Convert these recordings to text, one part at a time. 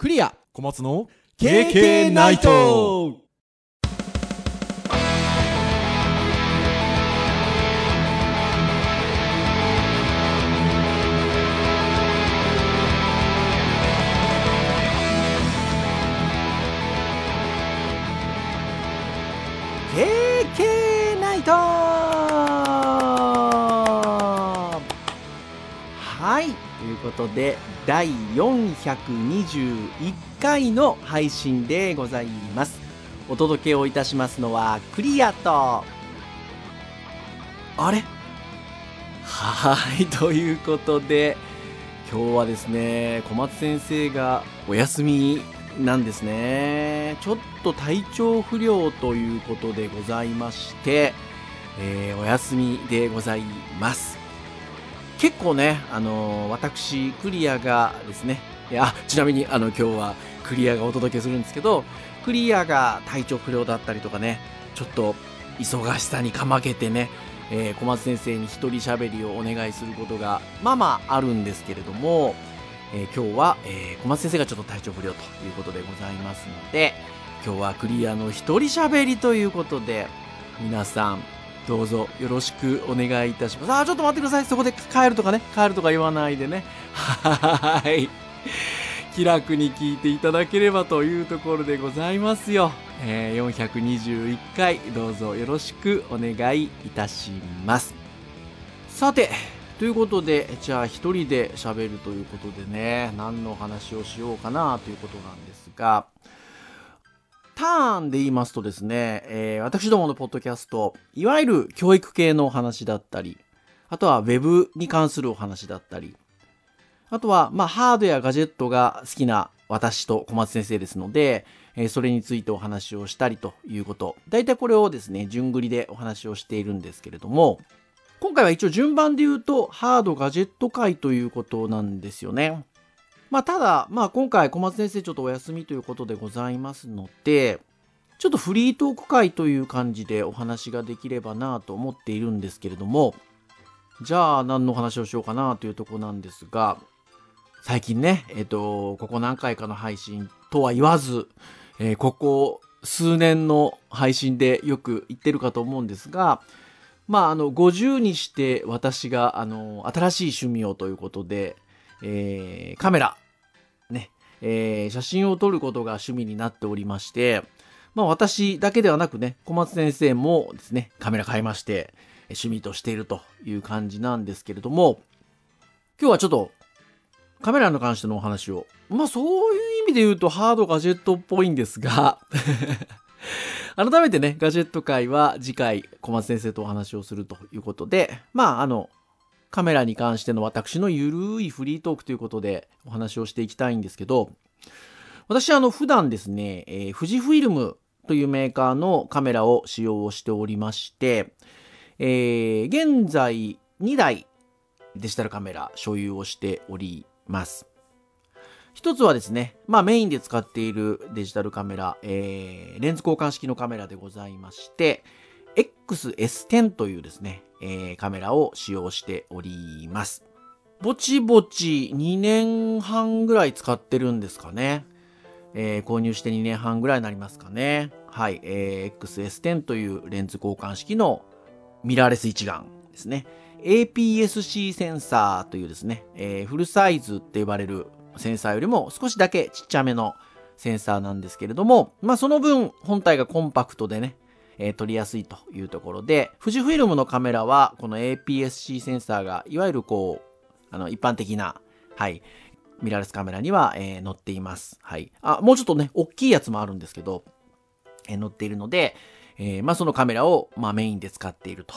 クリア。小松の KK ナイトことで第421回の配信でございます。お届けをいたしますのはクリアとあれ？はいということで今日はですね小松先生がお休みなんですね。ちょっと体調不良ということでございまして、えー、お休みでございます。結構ね、あのー、私、クリアがですね、いや、ちなみに、あの、今日はクリアがお届けするんですけど、クリアが体調不良だったりとかね、ちょっと忙しさにかまけてね、えー、小松先生に一人喋りをお願いすることが、まあまああるんですけれども、えー、今日は、えー、小松先生がちょっと体調不良ということでございますので、今日はクリアの一人喋りということで、皆さん、どうぞよろしくお願いいたします。あ、ちょっと待ってください。そこで帰るとかね、帰るとか言わないでね。はい。気楽に聞いていただければというところでございますよ。えー、421回どうぞよろしくお願いいたします。さて、ということで、じゃあ一人で喋るということでね、何の話をしようかなということなんですが、ターンで言いますとですね、えー、私どものポッドキャスト、いわゆる教育系のお話だったり、あとは Web に関するお話だったり、あとは、まあ、ハードやガジェットが好きな私と小松先生ですので、えー、それについてお話をしたりということ。大体これをですね、順繰りでお話をしているんですけれども、今回は一応順番で言うと、ハードガジェット界ということなんですよね。まあ、ただ、まあ、今回小松先生ちょっとお休みということでございますので、ちょっとフリートーク会という感じでお話ができればなと思っているんですけれども、じゃあ何の話をしようかなというとこなんですが、最近ね、えっ、と、ここ何回かの配信とは言わず、えー、ここ数年の配信でよく言ってるかと思うんですが、まあ、あの、50にして私が、あの、新しい趣味をということで、えー、カメラ、ね、えー、写真を撮ることが趣味になっておりまして、まあ私だけではなくね、小松先生もですね、カメラ買いまして、趣味としているという感じなんですけれども、今日はちょっとカメラに関してのお話を、まあそういう意味で言うとハードガジェットっぽいんですが 改めてね、ガジェット界は次回小松先生とお話をするということで、まああの、カメラに関しての私のゆるいフリートークということでお話をしていきたいんですけど、私はあの普段ですね、えー、富士フイルムというメーカーのカメラを使用をしておりまして、えー、現在2台デジタルカメラ所有をしております。一つはですね、まあメインで使っているデジタルカメラ、えー、レンズ交換式のカメラでございまして、XS10 というですね、えー、カメラを使用しております。ぼちぼち2年半ぐらい使ってるんですかね。えー、購入して2年半ぐらいになりますかね。はい、えー、XS10 というレンズ交換式のミラーレス一眼ですね。APS-C センサーというですね、えー、フルサイズって呼ばれるセンサーよりも少しだけちっちゃめのセンサーなんですけれども、まあその分本体がコンパクトでね、えー、撮りやすいというところで、富士フイルムのカメラはこの APS-C センサーがいわゆるこう、あの一般的な、はい、ミラーレスカメラには、えー、載っています。はい。あ、もうちょっとね、大きいやつもあるんですけど、えー、載っているので、えー、まあそのカメラを、まあメインで使っていると。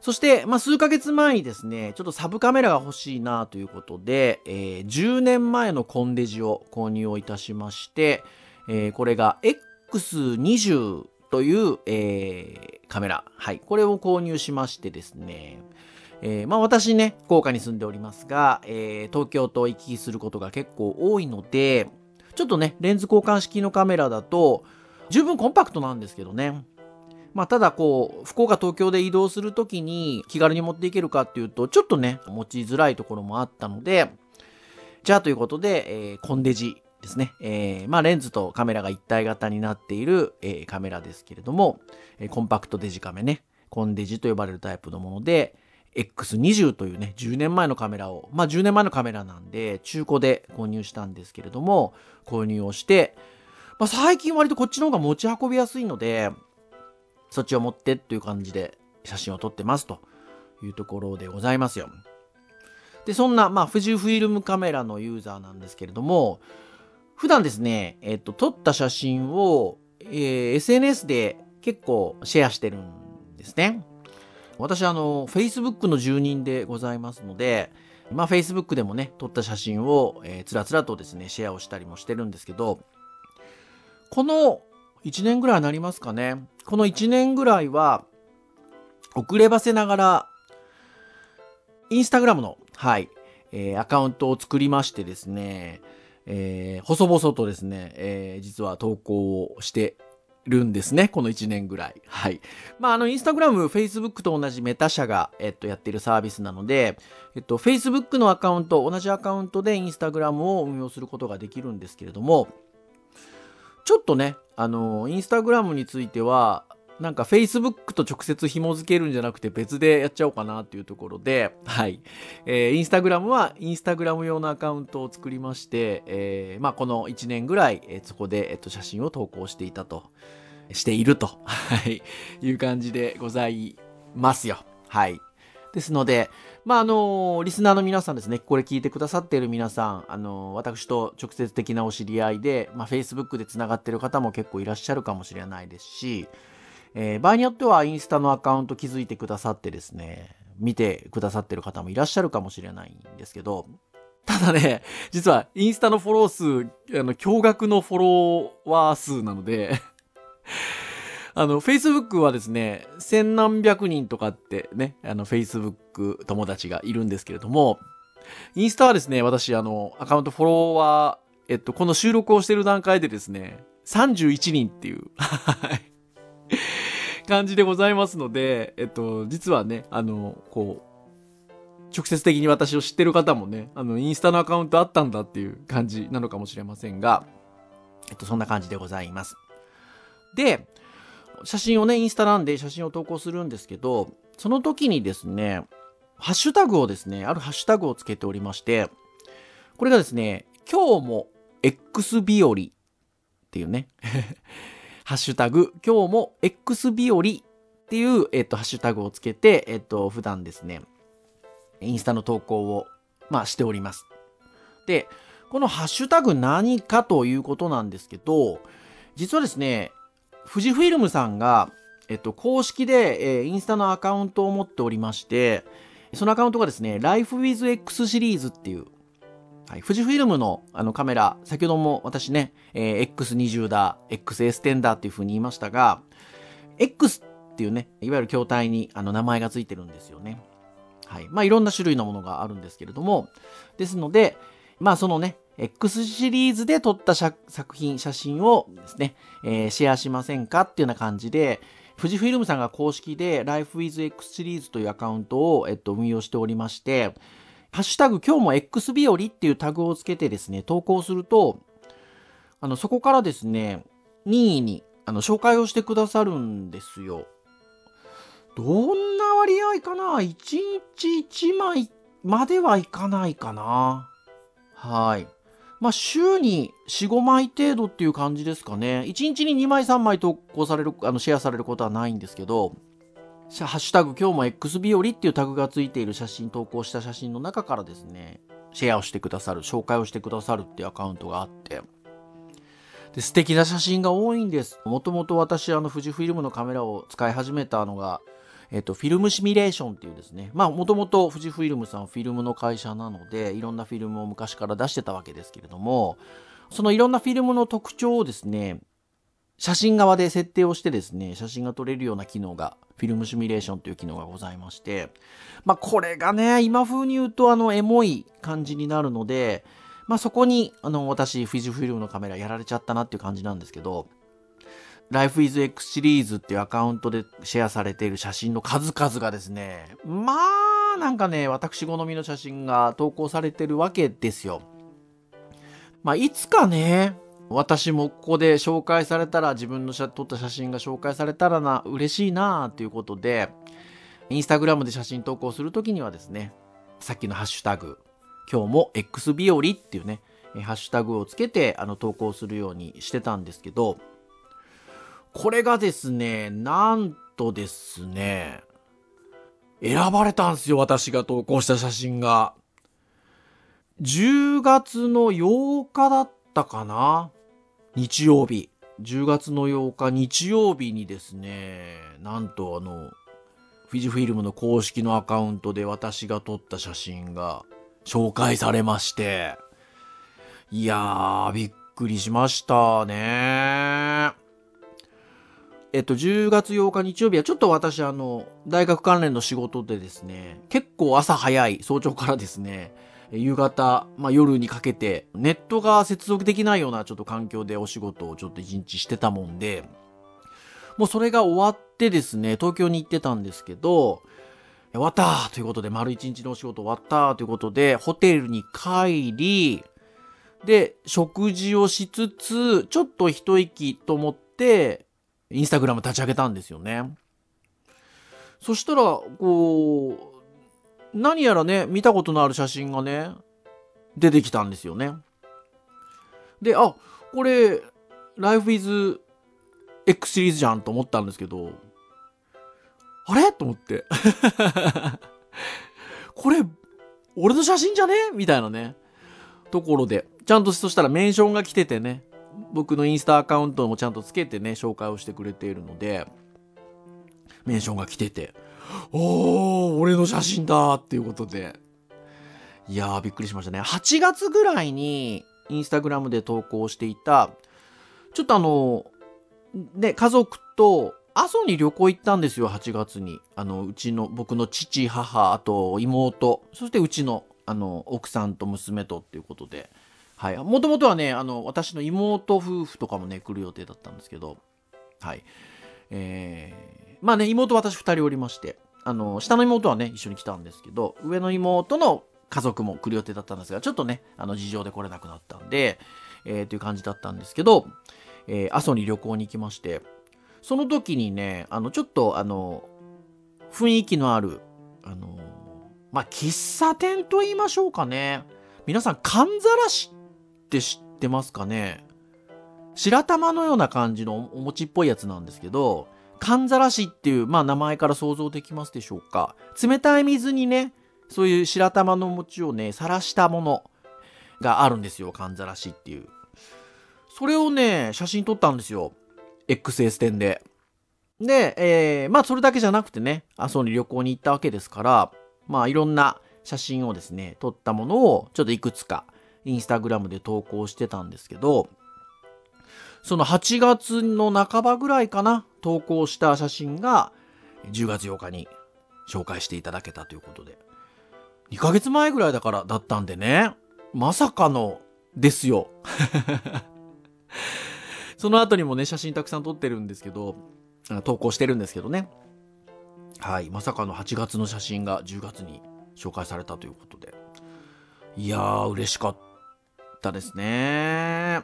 そして、まあ数ヶ月前にですね、ちょっとサブカメラが欲しいなということで、えー、10年前のコンデジを購入をいたしまして、えー、これが X20 という、えー、カメラ。はい。これを購入しましてですね、えー、まあ私ね、福岡に住んでおりますが、えー、東京と行き来することが結構多いので、ちょっとね、レンズ交換式のカメラだと、十分コンパクトなんですけどね。まあただこう、福岡東京で移動するときに気軽に持っていけるかっていうと、ちょっとね、持ちづらいところもあったので、じゃあということで、えー、コンデジですね。えー、まあレンズとカメラが一体型になっている、えー、カメラですけれども、えー、コンパクトデジカメね。コンデジと呼ばれるタイプのもので、X20 というね、10年前のカメラを、まあ10年前のカメラなんで、中古で購入したんですけれども、購入をして、まあ最近割とこっちの方が持ち運びやすいので、そっちを持ってっていう感じで写真を撮ってますというところでございますよ。で、そんな、まあ、富士フィルムカメラのユーザーなんですけれども、普段ですね、えっと、撮った写真を、えー、SNS で結構シェアしてるんですね。私、あの、Facebook の住人でございますので、まあ、Facebook でもね、撮った写真を、えー、つらつらとですね、シェアをしたりもしてるんですけど、この1年ぐらいになりますかね。この1年ぐらいは、遅ればせながら、インスタグラムの、はい、えー、アカウントを作りましてですね、えー、細々とですね、えー、実は投稿をしてるんですね。この1年ぐらい。はい。まあ、あの、インスタグラム、フェイスブックと同じメタ社が、えっと、やってるサービスなので、えっと、フェイスブックのアカウント、同じアカウントでインスタグラムを運用することができるんですけれども、ちょっとね、あの、インスタグラムについては、なんか Facebook と直接紐付けるんじゃなくて別でやっちゃおうかなっていうところで、はい。えー、インスタグラムはインスタグラム用のアカウントを作りまして、えー、まあこの1年ぐらい、えー、そこで、えっと、写真を投稿していたと、していると、はい、いう感じでございますよ。はい。ですので、まあ、あのリスナーの皆さんですね、これ聞いてくださっている皆さん、あの私と直接的なお知り合いで、まあ、Facebook で繋がってる方も結構いらっしゃるかもしれないですし、えー、場合によってはインスタのアカウント気づいてくださってですね、見てくださってる方もいらっしゃるかもしれないんですけど、ただね、実はインスタのフォロー数、あの、驚愕のフォロワー数なので あの、Facebook はですね、千何百人とかってね、あの、Facebook 友達がいるんですけれども、インスタはですね、私、あの、アカウントフォロワー、えっと、この収録をしてる段階でですね、31人っていう、はい。感じでございますので、えっと、実はね、あの、こう、直接的に私を知ってる方もね、あの、インスタのアカウントあったんだっていう感じなのかもしれませんが、えっと、そんな感じでございます。で、写真をね、インスタなんで写真を投稿するんですけど、その時にですね、ハッシュタグをですね、あるハッシュタグをつけておりまして、これがですね、今日も X 日和っていうね、ハッシュタグ、今日も X 日和っていう、えっと、ハッシュタグをつけて、えっと、普段ですね、インスタの投稿を、まあ、しております。で、このハッシュタグ何かということなんですけど、実はですね、富士フィルムさんが、えっと、公式で、えー、インスタのアカウントを持っておりまして、そのアカウントがですね、Life with X シリーズっていう、はい、富士フィルムのあのカメラ、先ほども私ね、えー、X20 だ、XS10 だっていう風に言いましたが、X っていうね、いわゆる筐体にあの名前がついてるんですよね。はい。まあいろんな種類のものがあるんですけれども、ですので、まあそのね、X シリーズで撮った作品、写真をですね、えー、シェアしませんかっていうような感じで、富士フィルムさんが公式で Life with X シリーズというアカウントを、えっと、運用しておりまして、ハッシュタグ今日も X 日和っていうタグをつけてですね、投稿すると、あの、そこからですね、任意に、あの、紹介をしてくださるんですよ。どんな割合かな ?1 日1枚まではいかないかな。はい。まあ、週に4、5枚程度っていう感じですかね。1日に2枚、3枚投稿される、あの、シェアされることはないんですけど、ハッシュタグ今日も X 日和っていうタグがついている写真、投稿した写真の中からですね、シェアをしてくださる、紹介をしてくださるっていうアカウントがあって、で、素敵な写真が多いんです。もともと私、あの、富士フィルムのカメラを使い始めたのが、えっと、フィルムシミュレーションっていうですね、まあ、もともと富士フィルムさんフィルムの会社なので、いろんなフィルムを昔から出してたわけですけれども、そのいろんなフィルムの特徴をですね、写真側で設定をしてですね、写真が撮れるような機能が、フィルムシミュレーションという機能がございまして、まあ、これがね、今風に言うと、あの、エモい感じになるので、まあ、そこに、あの、私、富士フィルムのカメラやられちゃったなっていう感じなんですけど、Life is X シリーズっていうアカウントでシェアされている写真の数々がですね、まあ、なんかね、私好みの写真が投稿されてるわけですよ。まあ、いつかね、私もここで紹介されたら、自分の撮った写真が紹介されたらな、嬉しいなということで、インスタグラムで写真投稿するときにはですね、さっきのハッシュタグ、今日も X 日和っていうね、ハッシュタグをつけてあの投稿するようにしてたんですけど、これがですね、なんとですね、選ばれたんですよ、私が投稿した写真が。10月の8日だったかな？日曜日。10月の8日日曜日にですね、なんとあの、フィジフィルムの公式のアカウントで私が撮った写真が紹介されまして、いやー、びっくりしましたねえっと、10月8日日曜日はちょっと私あの、大学関連の仕事でですね、結構朝早い早朝からですね、夕方、まあ、夜にかけて、ネットが接続できないようなちょっと環境でお仕事をちょっと一日してたもんで、もうそれが終わってですね、東京に行ってたんですけど、終わったということで、丸一日のお仕事終わったということで、ホテルに帰り、で、食事をしつつ、ちょっと一息と思って、インスタグラム立ち上げたんですよね。そしたら、こう、何やらね、見たことのある写真がね、出てきたんですよね。で、あ、これ、Life is X シリーズじゃんと思ったんですけど、あれ？と思って。これ、俺の写真じゃね？みたいなね。ところで、ちゃんとそしたらメンションが来ててね、僕のインスタアカウントもちゃんとつけてね、紹介をしてくれているので、メンションが来てて、おー、俺の写真だっていうことで。いやー、びっくりしましたね。8月ぐらいに、インスタグラムで投稿していた、ちょっとあの、ね、家族と、阿蘇に旅行行ったんですよ、8月に。あの、うちの、僕の父、母、あと妹、そしてうちの、あの、奥さんと娘とっていうことで。はい。もともとはね、あの、私の妹夫婦とかもね、来る予定だったんですけど、はい。えー、まあね、妹私二人おりまして、あの、下の妹はね、一緒に来たんですけど、上の妹の家族も来る予定だったんですが、ちょっとね、あの、事情で来れなくなったんで、えー、という感じだったんですけど、えー、阿蘇に旅行に行きまして、その時にね、あの、ちょっと、あの、雰囲気のある、あの、まあ、喫茶店と言いましょうかね。皆さん、かんざらしって知ってますかね？白玉のような感じのお餅っぽいやつなんですけど、かんざらしっていう、まあ名前から想像できますでしょうか。冷たい水にね、そういう白玉の餅をね、さらしたものがあるんですよ。かんざらしっていう。それをね、写真撮ったんですよ。XS 点で。で、えー、まあそれだけじゃなくてね、阿蘇に旅行に行ったわけですから、まあいろんな写真をですね、撮ったものをちょっといくつかインスタグラムで投稿してたんですけど、その8月の半ばぐらいかな、投稿した写真が10月8日に紹介していただけたということで。2ヶ月前ぐらいだからだったんでね、まさかのですよ。その後にもね、写真たくさん撮ってるんですけど、投稿してるんですけどね。はい。まさかの8月の写真が10月に紹介されたということで。いやー、嬉しかったですね。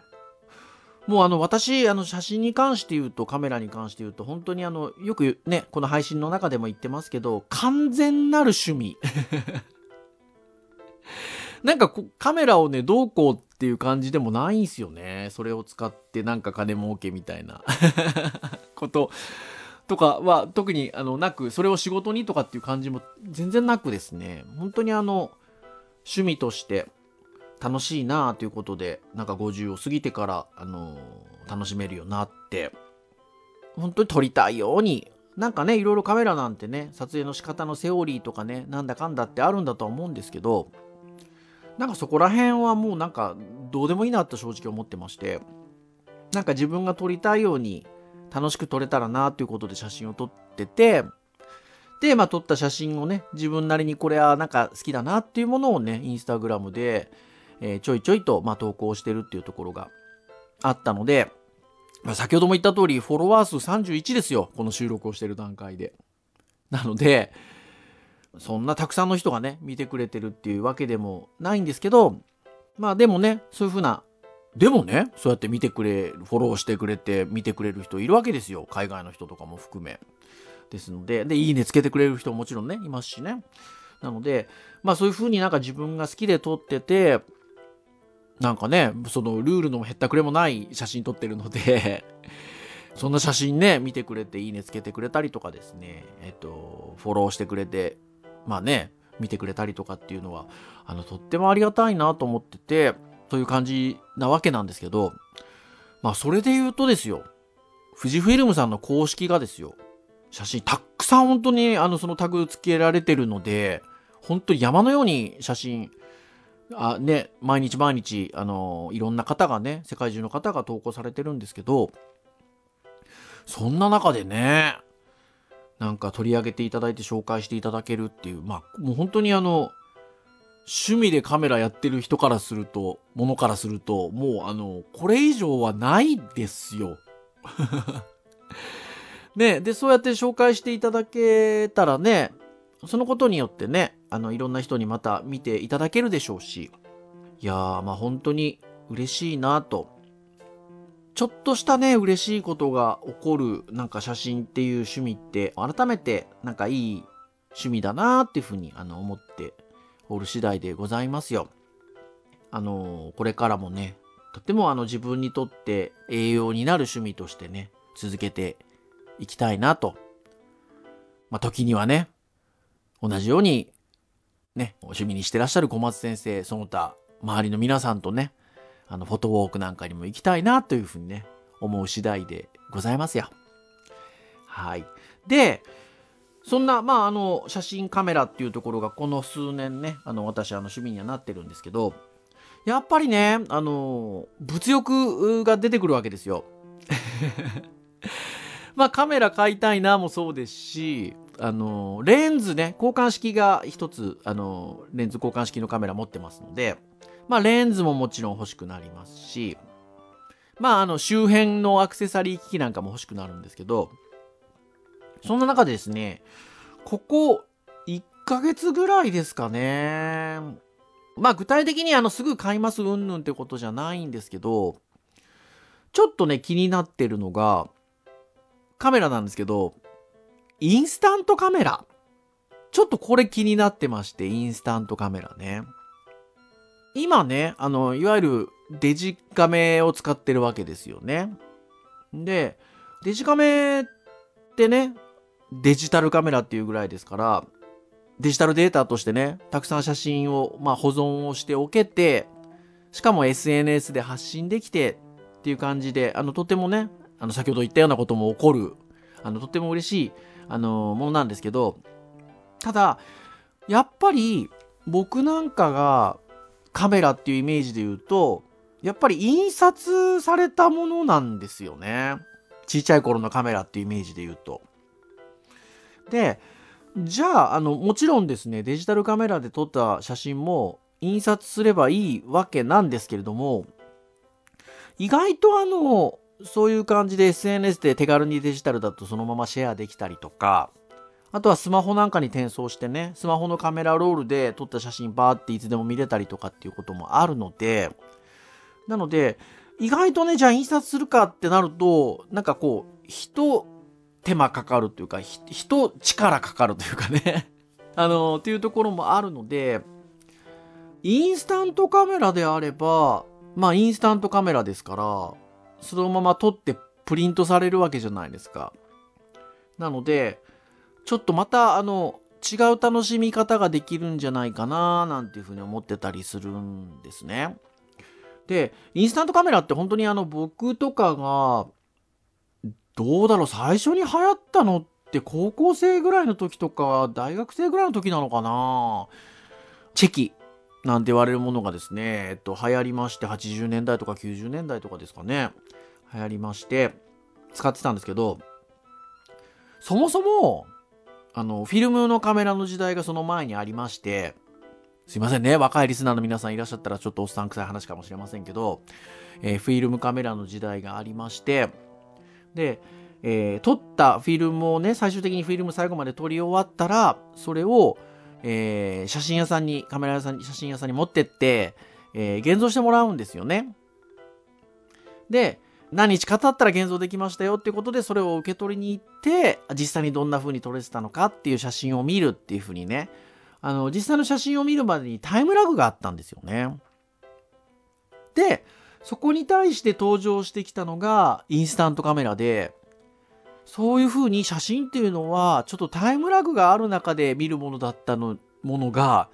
もうあの私、あの写真に関して言うと、カメラに関して言うと、本当にあの、よくね、この配信の中でも言ってますけど、完全なる趣味。なんかこカメラをね、どうこうっていう感じでもないんすよね。それを使ってなんか金儲けみたいな こととかは特にあのなく、それを仕事にとかっていう感じも全然なくですね、本当にあの、趣味として楽しいなあということで、なんか50を過ぎてから、あのー、楽しめるようになって、本当に撮りたいように、なんかね、いろいろカメラなんてね、撮影の仕方のセオリーとかね、なんだかんだってあるんだとは思うんですけど、なんかそこら辺はもうなんかどうでもいいなと正直思ってまして、なんか自分が撮りたいように楽しく撮れたらなということで写真を撮ってて、で、まあ撮った写真をね、自分なりにこれはなんか好きだなっていうものをね、インスタグラムで、えー、ちょいちょいと、まあ、投稿してるっていうところがあったので、まあ、先ほども言った通り、フォロワー数31ですよ。この収録をしてる段階で。なので、そんなたくさんの人がね、見てくれてるっていうわけでもないんですけど、まあでもね、そういうふうなでもね、そうやって見てくれ、フォローしてくれて見てくれる人いるわけですよ。海外の人とかも含め。ですので、で、いいねつけてくれる人ももちろんね、いますしね。なので、まあそういう風になんか自分が好きで撮ってて、なんかね、そのルールのへったくれもない写真撮ってるので そんな写真ね、見てくれていいねつけてくれたりとかですね、えっと、フォローしてくれて、まあね、見てくれたりとかっていうのは、あの、とってもありがたいなと思ってて、という感じなわけなんですけど、まあそれで言うとですよ、富士フィルムさんの公式がですよ、写真たくさん本当にあのそのタグ付けられてるので、本当に山のように写真、あね、毎日毎日、あの、いろんな方がね、世界中の方が投稿されてるんですけど、そんな中でね、なんか取り上げていただいて紹介していただけるっていう、まあ、もう本当にあの、趣味でカメラやってる人からすると、ものからすると、もうあの、これ以上はないですよ。ね、で、そうやって紹介していただけたらね、そのことによってね、あの、いろんな人にまた見ていただけるでしょうし、いやー、まあ本当に嬉しいなと。ちょっとしたね、嬉しいことが起こる、なんか写真っていう趣味って、改めて、なんかいい趣味だなーっていうふうに、あの、思っておる次第でございますよ。あのー、これからもね、とてもあの自分にとって栄養になる趣味としてね、続けていきたいなと。まあ、時にはね、同じように、ね、お趣味にしてらっしゃる小松先生、その他、周りの皆さんとね、あの、フォトウォークなんかにも行きたいなというふうにね、思う次第でございますよ。はい。で、そんな、まあ、あの、写真カメラっていうところが、この数年ね、あの、私、あの、趣味にはなってるんですけど、やっぱりね、あの、物欲が出てくるわけですよ。まあカメラ買いたいなもそうですし、あの、レンズね、交換式が一つ、あの、レンズ交換式のカメラ持ってますので、まあレンズももちろん欲しくなりますし、まああの周辺のアクセサリー機器なんかも欲しくなるんですけど、そんな中でですね、ここ1ヶ月ぐらいですかね。まあ具体的にあのすぐ買いますうんぬんってことじゃないんですけど、ちょっとね気になってるのが、カメラなんですけど、インスタントカメラ。ちょっとこれ気になってまして、インスタントカメラね。今ね、あの、いわゆるデジカメを使ってるわけですよね。で、デジカメってね、デジタルカメラっていうぐらいですから、デジタルデータとしてね、たくさん写真を、まあ、保存をしておけて、しかも SNS で発信できてっていう感じで、あの、とてもね、あの、先ほど言ったようなことも起こる、あの、とっても嬉しい、あの、ものなんですけど、ただ、やっぱり、僕なんかがカメラっていうイメージで言うと、やっぱり印刷されたものなんですよね。ちっちゃい頃のカメラっていうイメージで言うと。で、じゃあ、あの、もちろんですね、デジタルカメラで撮った写真も印刷すればいいわけなんですけれども、意外とあの、そういう感じで SNS で手軽にデジタルだとそのままシェアできたりとか、あとはスマホなんかに転送してね、スマホのカメラロールで撮った写真バーっていつでも見れたりとかっていうこともあるので、なので、意外とね、じゃあ印刷するかってなると、なんかこう、人、手間かかるというか、人、力かかるというかね。あの、っていうところもあるので、インスタントカメラであれば、まあインスタントカメラですから、そのまま撮ってプリントされるわけじゃないですか。なので、ちょっとまたあの、違う楽しみ方ができるんじゃないかななんていうふうに思ってたりするんですね。で、インスタントカメラって本当にあの僕とかが、どうだろう、最初に流行ったのって高校生ぐらいの時とか、大学生ぐらいの時なのかなチェキなんて言われるものがですね、えっと、流行りまして、80年代とか90年代とかですかね、流行りまして、使ってたんですけど、そもそも、あの、フィルムのカメラの時代がその前にありまして、すいませんね、若いリスナーの皆さんいらっしゃったらちょっとおっさん臭い話かもしれませんけど、えー、フィルムカメラの時代がありまして、で、えー、撮ったフィルムをね、最終的にフィルム最後まで撮り終わったら、それを、えー、写真屋さんに、カメラ屋さんに、写真屋さんに持ってって、えー、現像してもらうんですよね。で、何日か経ったら現像できましたよっていうことで、それを受け取りに行って、実際にどんな風に撮れてたのかっていう写真を見るっていう風にね、あの、実際の写真を見るまでにタイムラグがあったんですよね。で、そこに対して登場してきたのがインスタントカメラで、そういう風に写真っていうのは、ちょっとタイムラグがある中で見るものだったの、ものが、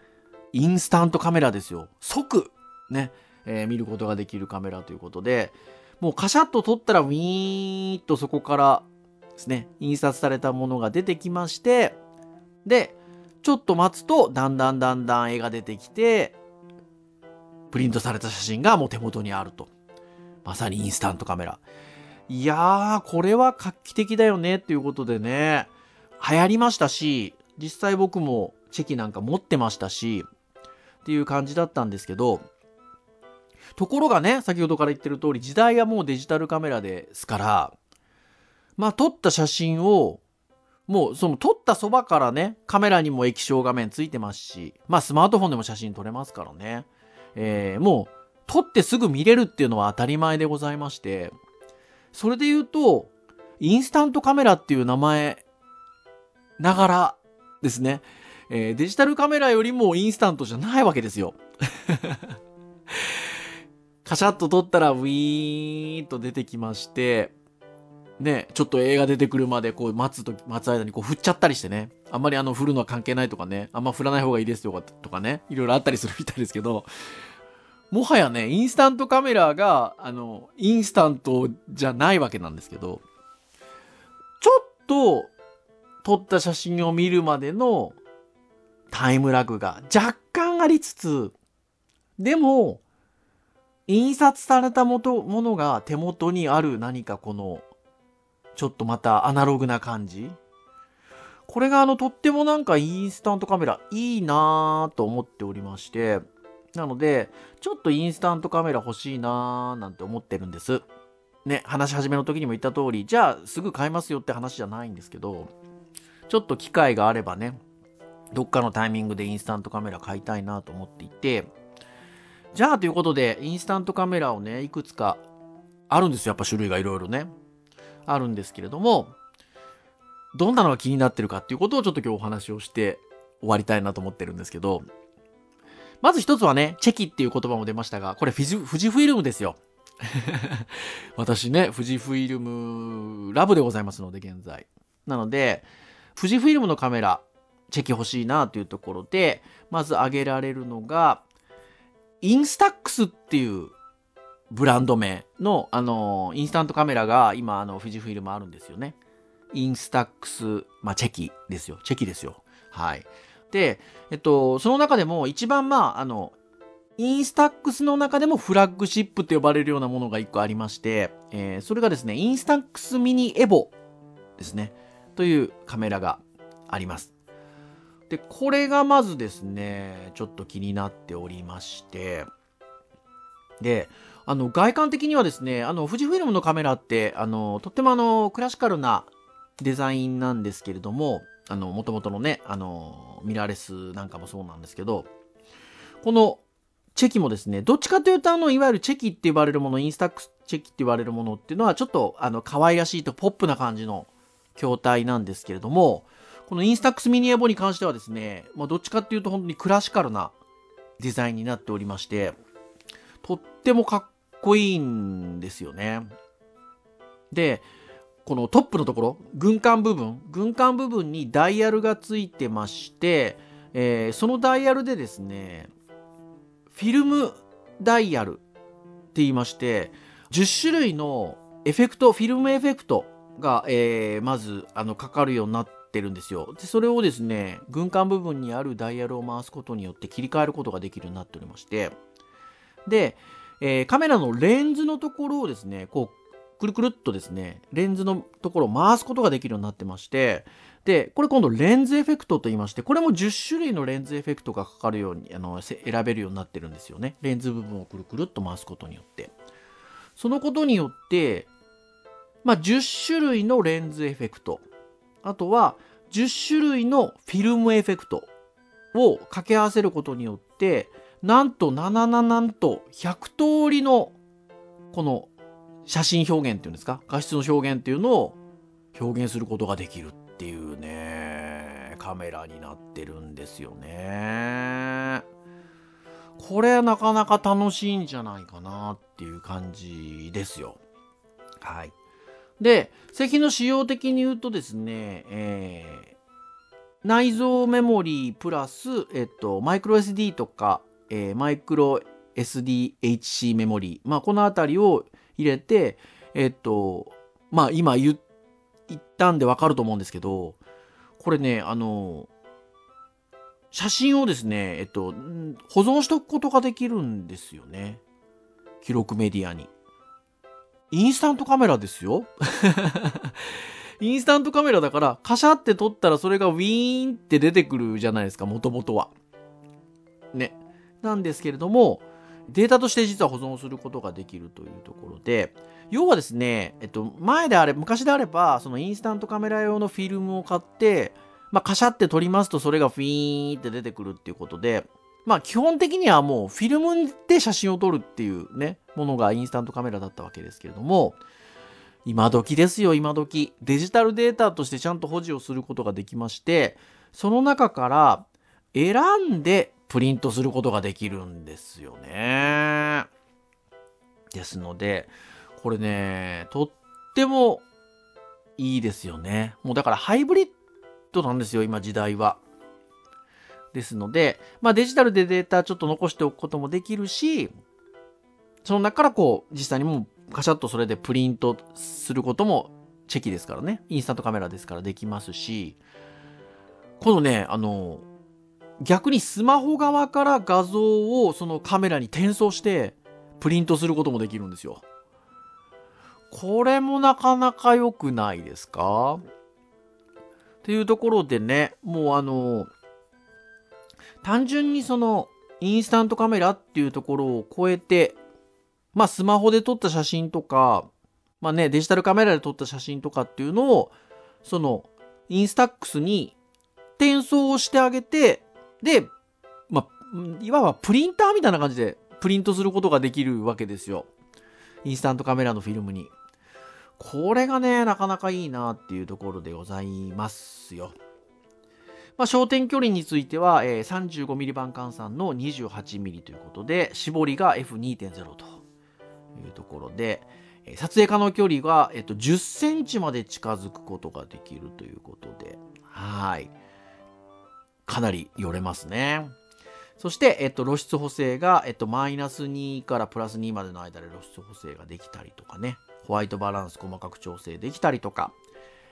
インスタントカメラですよ。即、ね、えー、見ることができるカメラということで、もうカシャッと撮ったらウィーンとそこからですね、印刷されたものが出てきまして、で、ちょっと待つと、だんだんだんだん絵が出てきて、プリントされた写真がもう手元にあると。まさにインスタントカメラ。いやー、これは画期的だよねっていうことでね、流行りましたし、実際僕もチェキなんか持ってましたし、っていう感じだったんですけど、ところがね、先ほどから言ってる通り、時代はもうデジタルカメラですから、まあ撮った写真を、もうその撮ったそばからね、カメラにも液晶画面ついてますし、まあスマートフォンでも写真撮れますからね。えー、もう撮ってすぐ見れるっていうのは当たり前でございまして、それで言うと、インスタントカメラっていう名前ながらですね、えー、デジタルカメラよりもインスタントじゃないわけですよ。カシャッと撮ったらウィーンと出てきまして、ね、ちょっと映画出てくるまでこう待つと、待つ間にこう振っちゃったりしてね。あんまりあの振るのは関係ないとかね。あんま振らない方がいいですよとかね。いろいろあったりするみたいですけど、もはやね、インスタントカメラが、あの、インスタントじゃないわけなんですけど、ちょっと撮った写真を見るまでのタイムラグが若干ありつつ、でも、印刷されたものが手元にある何かこの、ちょっとまたアナログな感じ。これがあの、とってもなんかインスタントカメラいいなぁと思っておりまして、なので、ちょっとインスタントカメラ欲しいなぁなんて思ってるんです。ね、話し始めの時にも言った通り、じゃあすぐ買いますよって話じゃないんですけど、ちょっと機会があればね、どっかのタイミングでインスタントカメラ買いたいなと思っていて、じゃあということで、インスタントカメラをね、いくつかあるんですよ。やっぱ種類がいろいろね。あるんですけれども、どんなのが気になってるかっていうことをちょっと今日お話をして終わりたいなと思ってるんですけど、まず一つはね、チェキっていう言葉も出ましたが、これ富士富士フイルムですよ。私ね、富士フィルムラブでございますので、現在。なので、富士フィルムのカメラ、チェキ欲しいなというところで、まず挙げられるのが、インスタックスっていうブランド名の、あの、インスタントカメラが今、あの、富士フイルムあるんですよね。インスタックス、まあ、チェキですよ。チェキですよ。はい。で、えっと、その中でも一番、まあ、あの、インスタックスの中でもフラッグシップと呼ばれるようなものが一個ありまして、えー、それがですね、インスタックスミニエボですね、というカメラがあります。で、これがまずですね、ちょっと気になっておりまして、で、あの、外観的にはですね、あの、富士フイルムのカメラって、あの、とってもあの、クラシカルなデザインなんですけれども、あの、元々のね、あの、ミラーレスなんかもそうなんですけど、このチェキもですね、どっちかというと、あの、いわゆるチェキって呼ばれるもの、インスタックスチェキって言われるものっていうのは、ちょっと、あの、可愛らしいとポップな感じの筐体なんですけれども、このインスタックスミニエボに関してはですね、まあ、どっちかっていうと本当にクラシカルなデザインになっておりまして、とってもかっこいいんですよね。で、このトップのところ、軍艦部分、軍艦部分にダイヤルがついてまして、えー、そのダイヤルでですね、フィルムダイヤルって言いまして、10種類のエフェクト、フィルムエフェクトが、えー、まず、あの、かかるようになってるんですよ。で、それをですね、軍艦部分にあるダイヤルを回すことによって切り替えることができるようになっておりまして、で、えー、カメラのレンズのところをですね、こう、くるくるっとですね、レンズのところを回すことができるようになってまして、で、これ今度レンズエフェクトと言いまして、これも10種類のレンズエフェクトがかかるように、あの、選べるようになってるんですよね。レンズ部分をくるくるっと回すことによって。そのことによって、まあ、10種類のレンズエフェクト、あとは10種類のフィルムエフェクトを掛け合わせることによって、なんと77なんと100通りのこの写真表現っていうんですか？画質の表現っていうのを表現することができるっていうね。カメラになってるんですよね。これなかなか楽しいんじゃないかなっていう感じですよ。はい。で製品の仕様的に言うとですね、えー、内蔵メモリープラス、えっと、マイクロ SD とか、えー、マイクロ SDHC メモリー、まあ、このあたりを入れて、えっと、まあ、今言ったんでわかると思うんですけど、これね、あの、写真をですね、えっと、保存しとくことができるんですよね。記録メディアに。インスタントカメラですよ。インスタントカメラだから、カシャって撮ったらそれがウィーンって出てくるじゃないですか、もともとは。ね。なんですけれども、データとして実は保存することができるというところで、要はですね、えっと、前であれ、昔であれば、そのインスタントカメラ用のフィルムを買って、まあ、カシャって撮りますと、それがフィーンって出てくるっていうことで、まあ、基本的にはもうフィルムで写真を撮るっていうね、ものがインスタントカメラだったわけですけれども、今時ですよ、今時。デジタルデータとしてちゃんと保持をすることができまして、その中から選んでプリントすることができるんですよね。ですので、これね、とってもいいですよね。もうだからハイブリッドなんですよ、今時代は。ですので、まあデジタルでデータちょっと残しておくこともできるし、その中からこう、実際にもうカシャッとそれでプリントすることもチェキですからね。インスタントカメラですからできますし、このね、あの、逆にスマホ側から画像をそのカメラに転送してプリントすることもできるんですよ。これもなかなか良くないですか？っていうところでね、もうあの、単純にそのインスタントカメラっていうところを超えて、まあスマホで撮った写真とか、まあね、デジタルカメラで撮った写真とかっていうのを、そのインスタックスに転送してあげて、で、まあ、いわばプリンターみたいな感じでプリントすることができるわけですよ。インスタントカメラのフィルムに。これがね、なかなかいいなっていうところでございますよ。まあ、焦点距離については、えー、35mm 版換算の 28mm ということで、絞りが F2.0 というところでえ、撮影可能距離が、えっと、10センチまで近づくことができるということで、はい。かなり寄れますね。そして、えっと、露出補正が、えっと、マイナス2からプラス2までの間で露出補正ができたりとかね、ホワイトバランス細かく調整できたりとか、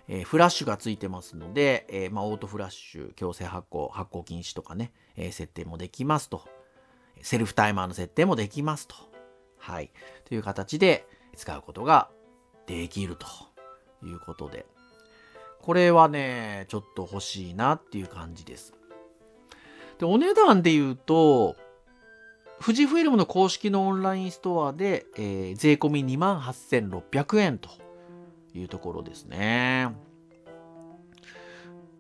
えー、フラッシュがついてますので、えー、まあ、オートフラッシュ、強制発行、発行禁止とかね、えー、設定もできますと。セルフタイマーの設定もできますと。はい。という形で使うことができるということで。これはね、ちょっと欲しいなっていう感じです。で、お値段で言うと、富士フイルムの公式のオンラインストアで、えー、税込み28,600円というところですね。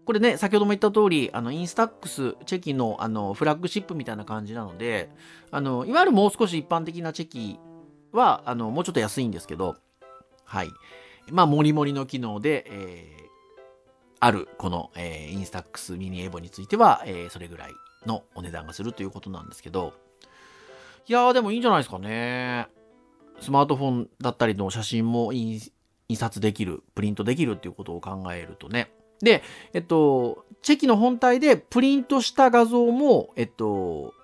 これね、先ほども言った通り、あの、インスタックス、チェキの、あの、フラッグシップみたいな感じなので、あの、いわゆるもう少し一般的なチェキは、あの、もうちょっと安いんですけど、はい。まあ、もりもりの機能で、えー、ある、この、えー、インスタックスミニエボについては、えー、それぐらいのお値段がするということなんですけど、いやーでもいいんじゃないですかね。スマートフォンだったりの写真も印刷できる、プリントできるっていうことを考えるとね。で、えっと、チェキの本体でプリントした画像も、えっと、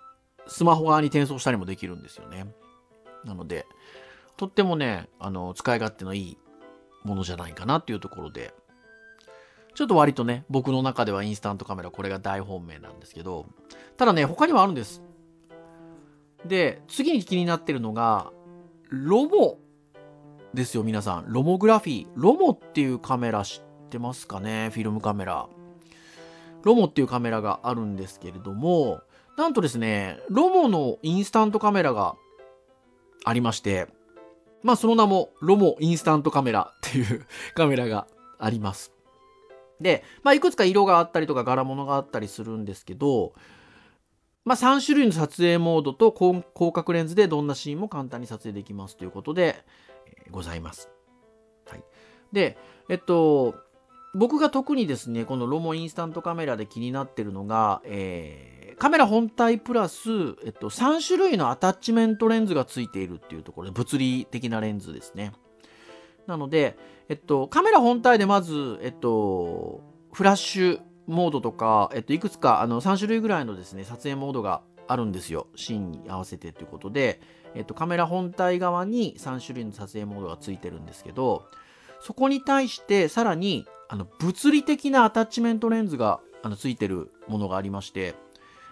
スマホ側に転送したりもできるんですよね。なので、とってもね、あの、使い勝手のいいものじゃないかなっていうところで、ちょっと割とね、僕の中ではインスタントカメラ、これが大本命なんですけど、ただね、他にもあるんです。で、次に気になってるのが、ロモですよ、皆さん。ロモグラフィー。ロモっていうカメラ知ってますかね？フィルムカメラ。ロモっていうカメラがあるんですけれども、なんとですね、ロモのインスタントカメラがありまして、まあその名もロモインスタントカメラっていう カメラがあります。で、まあ、いくつか色があったりとか柄物があったりするんですけど、まあ、3種類の撮影モードと広角レンズでどんなシーンも簡単に撮影できますということで、ーございます。はい。で、えっと、僕が特にですね、このロモインスタントカメラで気になってるのが、えーカメラ本体プラス、えっと、3種類のアタッチメントレンズがついているっていうところで、物理的なレンズですね。なので、えっと、カメラ本体でまず、えっと、フラッシュモードとか、えっと、いくつか、あの、3種類ぐらいのですね、撮影モードがあるんですよ。シーンに合わせてということで、えっと、カメラ本体側に3種類の撮影モードがついてるんですけど、そこに対して、さらに、あの、物理的なアタッチメントレンズが、あの、ついてるものがありまして、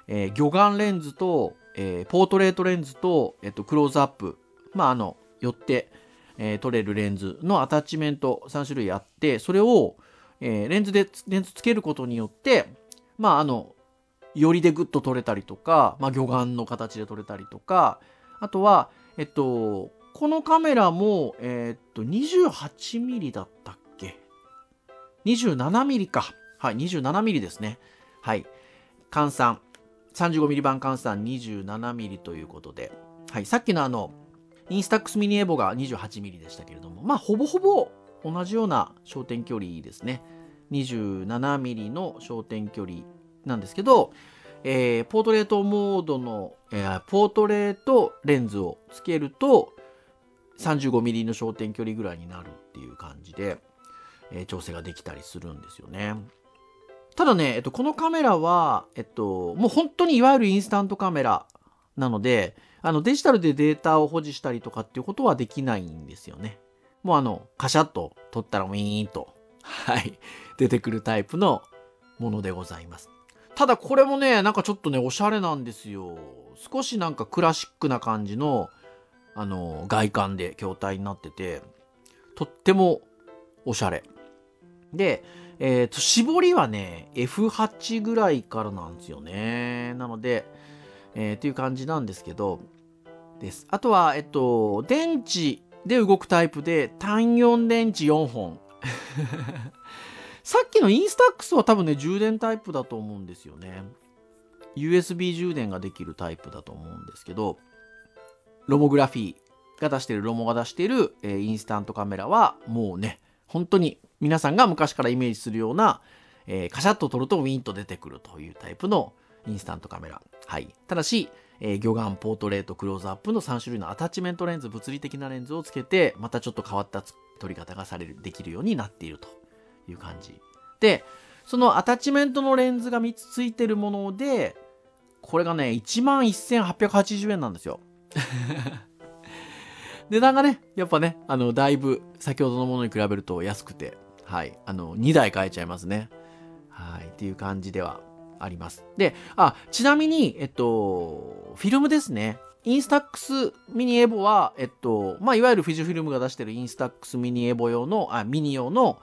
えー魚眼レンズと、えーポートレートレンズと、えっと、クローズアップ。まあ、あの、寄って、えー撮れるレンズのアタッチメント3種類あって、それを、えーレンズで、レンズつけることによって、まあ、あの、よりでグッと撮れたりとか、まあ、魚眼の形で撮れたりとか、あとは、えっと、このカメラも、えーっと、28ミリだったっけ ?27 ミリか。はい、27ミリですね。はい。換算。35ミリ版換算27ミリということで。はい、さっきのあの、インスタックスミニエボが28ミリでしたけれども、まあ、ほぼほぼ同じような焦点距離ですね。27ミリの焦点距離なんですけど、えーポートレートモードの、えーポートレートレンズをつけると、35ミリの焦点距離ぐらいになるっていう感じで、えー調整ができたりするんですよね。ただね、えっと、このカメラは、えっと、もう本当にいわゆるインスタントカメラなので、あの、デジタルでデータを保持したりとかっていうことはできないんですよね。もうあの、カシャッと撮ったらウィーンと、はい、出てくるタイプのものでございます。ただこれもね、なんかちょっとね、おしゃれなんですよ。少しなんかクラシックな感じの、あの、外観で筐体になってて、とってもおしゃれ。で、えっ、と、絞りはね、F8 ぐらいからなんですよね。なので、えーっていう感じなんですけど、です。あとは、えっと、電池で動くタイプで、単4電池4本。さっきのインスタックスは多分ね、充電タイプだと思うんですよね。USB 充電ができるタイプだと思うんですけど、ロモグラフィーが出してる、ロモが出してる、えーインスタントカメラは、もうね、本当に皆さんが昔からイメージするような、えーカシャッと撮るとウィンと出てくるというタイプのインスタントカメラ。はい。ただし、えー魚眼、ポートレート、クローズアップの3種類のアタッチメントレンズ、物理的なレンズをつけて、またちょっと変わった撮り方がされる、できるようになっているという感じ。で、そのアタッチメントのレンズが3つついてるもので、これがね、11,880円なんですよ。値段がね、やっぱね、あの、だいぶ先ほどのものに比べると安くて、はい、あの、2台買えちゃいますね。はい、っていう感じではあります。で、あ、ちなみに、えっと、フィルムですね。インスタックスミニエボは、えっと、まあ、いわゆる富士フィルムが出してるインスタックスミニエボ用の、あ、ミニ用の、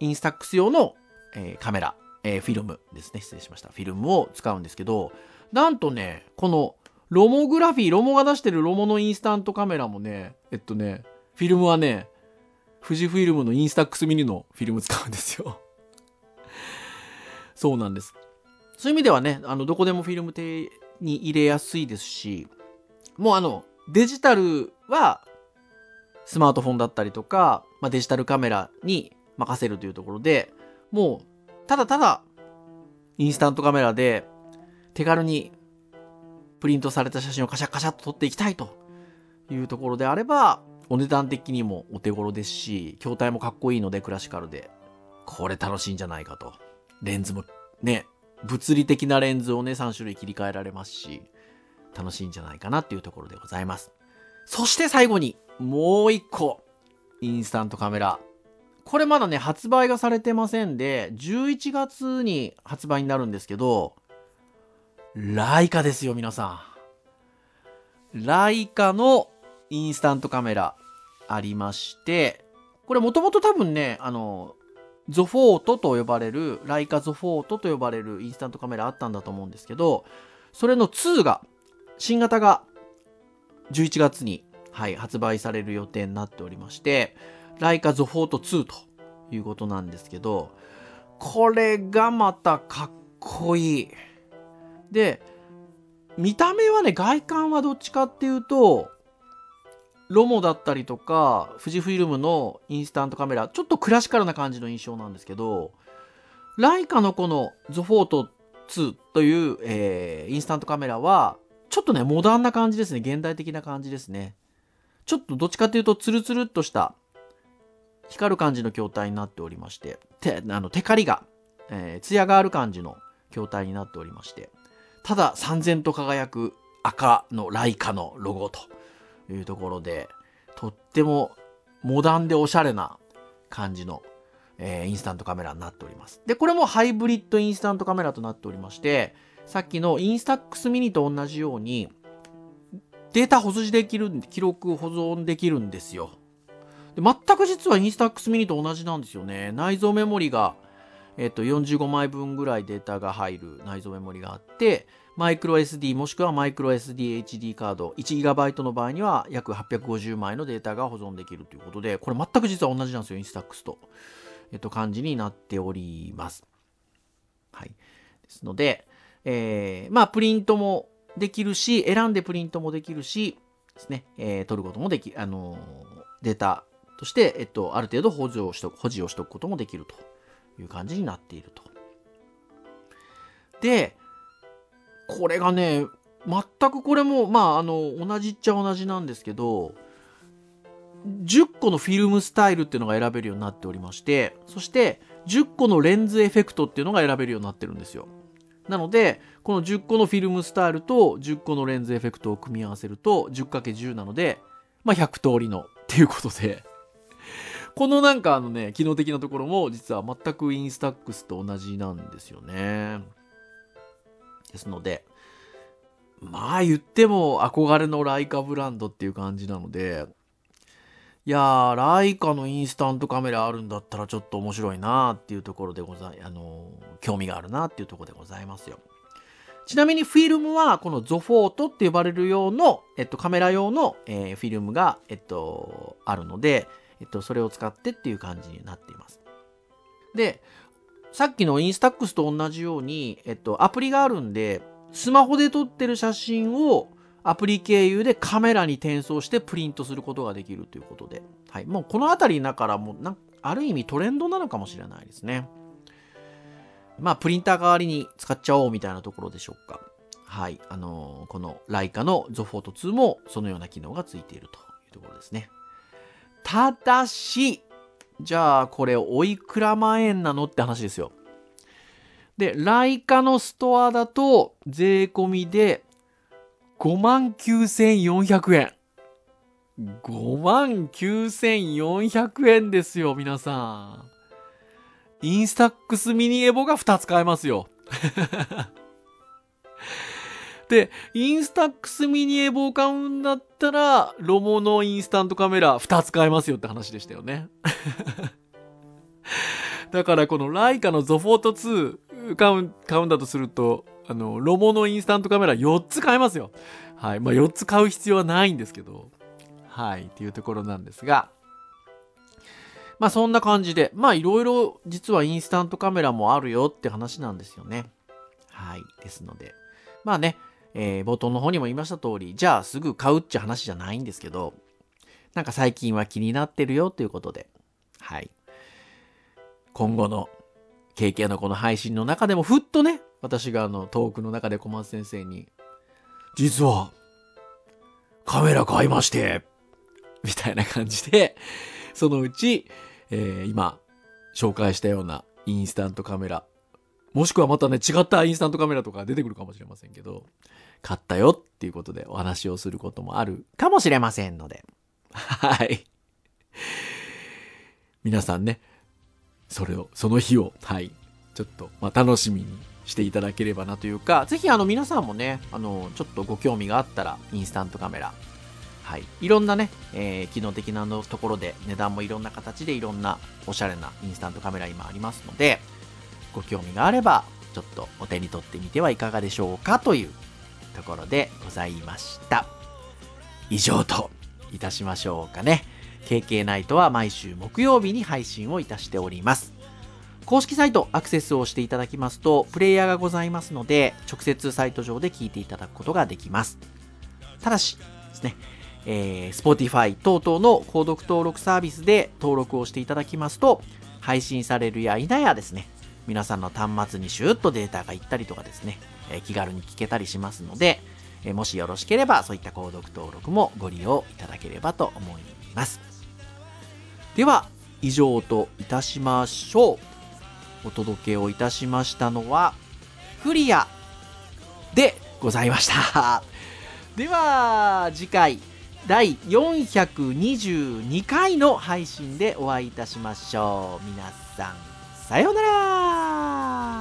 インスタックス用の、えーカメラ、えーフィルムですね。失礼しました。フィルムを使うんですけど、なんとね、この、ロモグラフィー、ロモが出してるロモのインスタントカメラもね、えっとね、フィルムはね、富士フィルムのインスタックスミニのフィルム使うんですよ。そうなんです。そういう意味ではね、あの、どこでもフィルム手に入れやすいですし、もうあの、デジタルは、スマートフォンだったりとか、まあ、デジタルカメラに任せるというところで、もう、ただただ、インスタントカメラで、手軽にプリントされた写真をカシャカシャっと撮っていきたいというところであれば、お値段的にもお手頃ですし、筐体もかっこいいのでクラシカルで、これ楽しいんじゃないかと。レンズもね、物理的なレンズをね、3種類切り替えられますし、楽しいんじゃないかなっていうところでございます。そして最後に、もう一個、インスタントカメラ。これまだね、発売がされてませんで、11月に発売になるんですけど、ライカですよ、皆さん。ライカのインスタントカメラありまして、これもともと多分ね、あの、ゾフォートと呼ばれる、ライカゾフォートと呼ばれるインスタントカメラあったんだと思うんですけど、それの2が、新型が11月に、はい、発売される予定になっておりまして、ライカゾフォート2ということなんですけど、これがまたかっこいい。で、見た目はね、外観はどっちかっていうと、ロモだったりとか、富士フイルムのインスタントカメラ、ちょっとクラシカルな感じの印象なんですけど、ライカのこのゾフォート2という、えー、インスタントカメラは、ちょっとね、モダンな感じですね。現代的な感じですね。ちょっとどっちかというと、ツルツルっとした光る感じの筐体になっておりまして、てあのテカリが、えー、艶がある感じの筐体になっておりまして、ただ三千と輝く赤のライカのロゴというところで、とってもモダンでおしゃれな感じの、えー、インスタントカメラになっております。で、これもハイブリッドインスタントカメラとなっておりまして、さっきのインスタックスミニと同じように、データ保持できるんで、記録保存できるんですよ。で全く実はインスタックスミニと同じなんですよね。内蔵メモリが、えっと、45枚分ぐらいデータが入る内蔵メモリがあって、マイクロ SD もしくはマイクロ SDHD カード 1GB の場合には約850枚のデータが保存できるということで、これ全く実は同じなんですよ、インスタックスと。えっと、感じになっております。はい。ですので、えー、まあ、プリントもできるし、選んでプリントもできるし、ですね、えー、取ることもでき、あのー、データとして、えっと、ある程度保持をしと保持をしておくこともできるという感じになっていると。で、これがね、全くこれも、まあ、あの、同じっちゃ同じなんですけど、10個のフィルムスタイルっていうのが選べるようになっておりまして、そして10個のレンズエフェクトっていうのが選べるようになってるんですよ。なので、この10個のフィルムスタイルと10個のレンズエフェクトを組み合わせると 10×10 なので、まあ、100通りのっていうことで、このなんかあのね、機能的なところも実は全くインスタックスと同じなんですよね。ですので、まあ言っても憧れのライカブランドっていう感じなので、いやー、ライカのインスタントカメラあるんだったらちょっと面白いなーっていうところでござい、あのー、興味があるなっていうところでございますよ。ちなみにフィルムはこのゾフォートって呼ばれる用の、えっと、カメラ用の、えー、フィルムが、えっと、あるので、えっと、それを使ってっていう感じになっています。で、さっきのインスタックスと同じように、えっと、アプリがあるんで、スマホで撮ってる写真をアプリ経由でカメラに転送してプリントすることができるということで、はい。もうこのあたりだからもうな、ある意味トレンドなのかもしれないですね。まあ、プリンター代わりに使っちゃおうみたいなところでしょうか。はい。あのー、このライカのゾフォート2もそのような機能がついているというところですね。ただし、じゃあこれおいくら万円なのって話ですよ。で、ライカのストアだと税込みで59,400円。59,400円ですよ、皆さん。インスタックスミニエボが2つ買えますよ。で、インスタックスミニエボを買うんだったら、ロモのインスタントカメラ2つ買えますよって話でしたよね。だからこのライカのゾフォート2買うん買うんだとすると、あの、ロモのインスタントカメラ4つ買えますよ。はい。まあ4つ買う必要はないんですけど、はい。っていうところなんですが、まあそんな感じで、まあいろいろ実はインスタントカメラもあるよって話なんですよね。はい。ですので、まあね、えー、冒頭の方にも言いました通り、じゃあすぐ買うっちゃ話じゃないんですけど、なんか最近は気になってるよということで、はい。今後の KK のこの配信の中でもふっとね、私があのトークの中で小松先生に、実はカメラ買いまして、みたいな感じで、そのうち、えー、今紹介したようなインスタントカメラもしくはまたね、違ったインスタントカメラとか出てくるかもしれませんけど、買ったよっていうことでお話をすることもあるかもしれませんので。はい。皆さんね、それを、その日を、はい、ちょっと、まあ、楽しみにしていただければなというか、ぜひあの皆さんもね、あの、ちょっとご興味があったら、インスタントカメラ、はい、いろんなね、えー、機能的なのところで、値段もいろんな形でいろんなおしゃれなインスタントカメラ今ありますので、ご興味があれば、ちょっとお手に取ってみてはいかがでしょうかというところでございました。以上といたしましょうかね。KK ナイトは毎週木曜日に配信をいたしております。公式サイトアクセスをしていただきますと、プレイヤーがございますので、直接サイト上で聞いていただくことができます。ただしですね、えー、Spotify 等々の購読登録サービスで登録をしていただきますと、配信されるや否やですね、皆さんの端末にシューッとデータがいったりとかですね、えー、気軽に聞けたりしますので、えー、もしよろしければそういった購読登録もご利用いただければと思います。では、以上といたしましょう。お届けをいたしましたのは、フリアでございました。では、次回、第422回の配信でお会いいたしましょう。皆さん、さようなら。